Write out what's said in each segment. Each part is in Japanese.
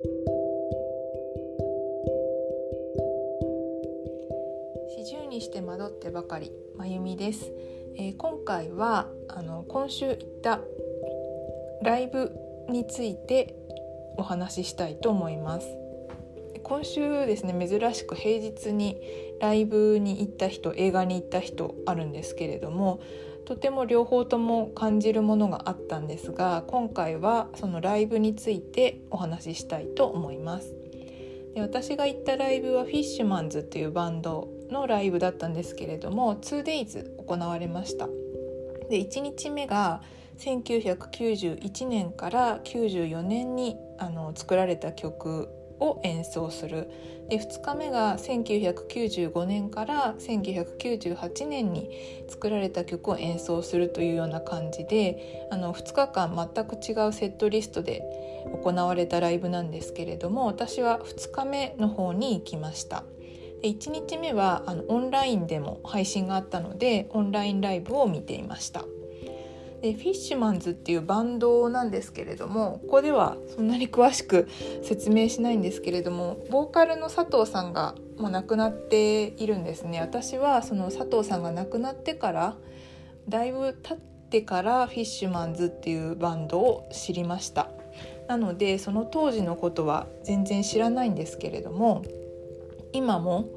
四十にして惑ってばかりまゆみです、えー、今回はあの今週行ったライブについてお話ししたいと思います。今週ですね珍しく平日にライブに行った人映画に行った人あるんですけれどもとても両方とも感じるものがあったんですが今回はそのライブについてお話ししたいと思います。で私が行ったライブはフィッシュマンズっていうバンドのライブだったんですけれども 2days 行われました。で1日目が1991年から94年にあの作られた曲を演奏するで2日目が1995年から1998年に作られた曲を演奏するというような感じであの2日間全く違うセットリストで行われたライブなんですけれども私は2日目の方に行きました。で1日目はあのオンラインでも配信があったのでオンラインライブを見ていました。でフィッシュマンズっていうバンドなんですけれどもここではそんなに詳しく説明しないんですけれどもボーカルの佐藤さんがもう亡くなっているんですね。私はその佐藤さんが亡くなってからだいぶ経ってからフィッシュマンズっていうバンドを知りました。なのでその当時のことは全然知らないんですけれども今も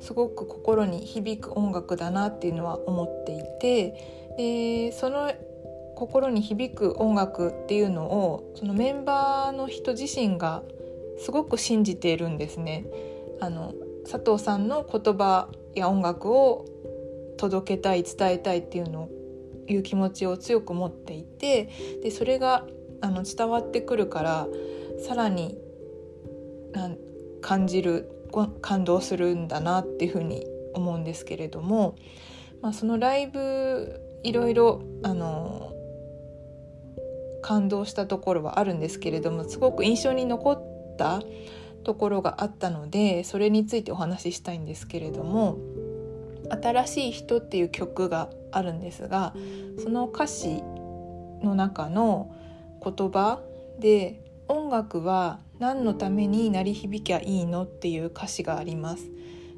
すごく心に響く音楽だなっていうのは思っていてでその心に響く音楽っていうのをそのメンバーの人自身がすごく信じているんですね。あの佐藤さんの言葉や音楽を届けたい伝えたいっていうのいう気持ちを強く持っていてでそれがあの伝わってくるからさらになん感じる感動するんだなっていうふうに思うんですけれども、まあ、そのライブいろいろあの感動したところはあるんですけれどもすごく印象に残ったところがあったのでそれについてお話ししたいんですけれども「新しい人」っていう曲があるんですがその歌詞の中の言葉で「音楽は何のために鳴り響きゃいいの?」っていう歌詞があります。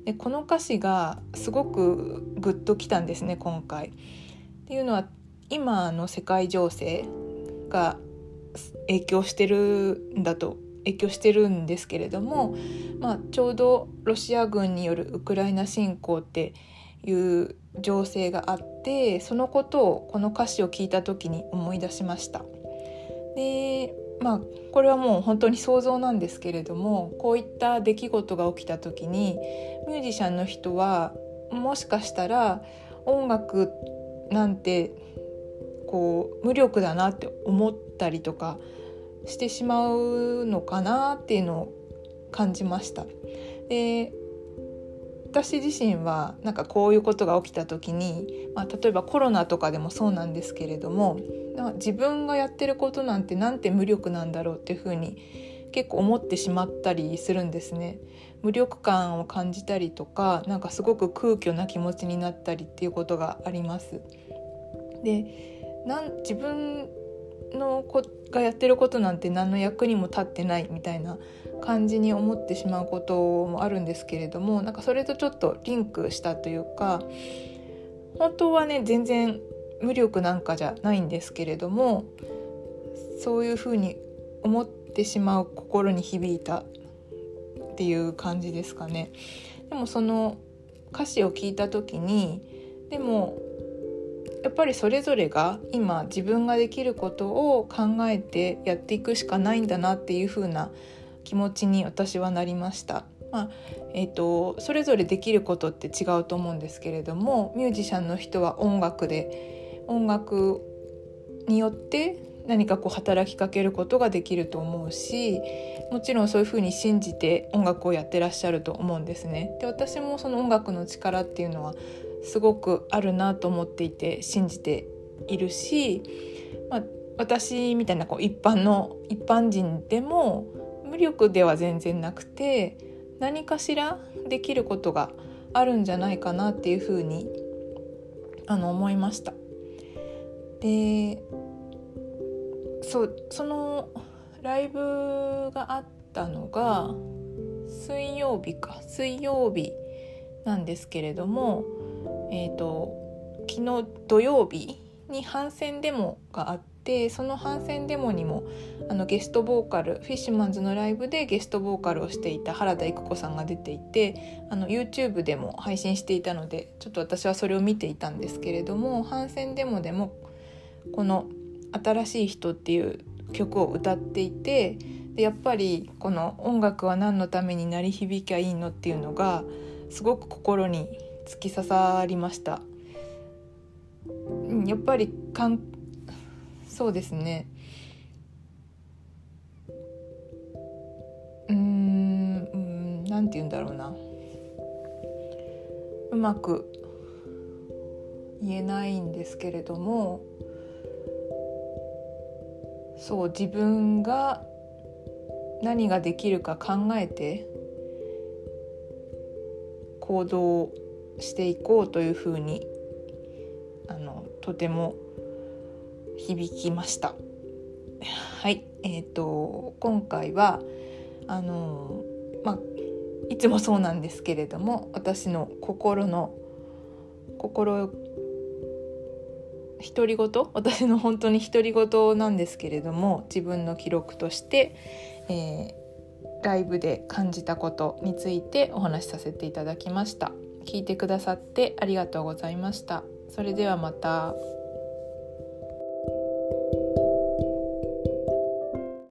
でこの歌詞がすごくグッときたんですね今回。っていうのは今の世界情勢が影響してるんだと影響してるんですけれども、まあ、ちょうどロシア軍によるウクライナ侵攻っていう情勢があってそのことをこの歌詞を聞いた時に思い出しました。でまあこれはもう本当に想像なんですけれどもこういった出来事が起きた時にミュージシャンの人はもしかしたら音楽なんてこう無力だなって思ったりとかしてしまうのかなっていうのを感じました。で私自身はなんかこういうことが起きた時に、まあ、例えばコロナとかでもそうなんですけれども自分がやってることなんてなんて無力なんだろうっていうふうに結構思ってしまったりするんですね。無力感を感じたりとかなんかすごく空虚な気持ちになったりっていうことがあります。でなん自分の子がやってることなんて何の役にも立ってないみたいな感じに思ってしまうこともあるんですけれどもなんかそれとちょっとリンクしたというか本当はね全然無力なんかじゃないんですけれどもそういうふうに思ってしまう心に響いたっていう感じですかね。でもその歌詞を聞いた時にでもやっぱりそれぞれが今自分ができることを考えてやっていくしかないんだなっていう風な気持ちに私はなりました。まあえーと、それぞれできることって違うと思うんですけれどもミュージシャンの人は音楽で音楽によって何かこう働きかけることができると思うしもちろんそういうふうに信じて音楽をやってらっしゃると思うんですね。で私もその音楽の力っていうのはすごくあるなと思っていて信じているし、まあ、私みたいなこう一般の一般人でも無力では全然なくて何かしらできることがあるんじゃないかなっていうふうにあの思いました。でそそのライブがあったのが水曜日か水曜日なんですけれどもえ、ー、と昨日土曜日に反戦デモがあってその反戦デモにもあのゲストボーカルフィッシュマンズのライブでゲストボーカルをしていた原田育子さんが出ていてあの YouTube でも配信していたのでちょっと私はそれを見ていたんですけれども反戦デモでもこの「新しい人」っていう曲を歌っていてでやっぱりこの「音楽は何のために鳴り響きゃいいの?」っていうのがすごく心に突き刺さりました。やっぱりかんそうですねうん何て言うんだろうなうまく言えないんですけれどもそう自分が何ができるか考えて行動をしていこうというふうにあのとても響きました。はいえーと、今回はあのまあいつもそうなんですけれども私の心の心独り言私の本当に独り言なんですけれども自分の記録として、えー、ライブで感じたことについてお話しさせていただきました聞いてくださってありがとうございましたそれではまた。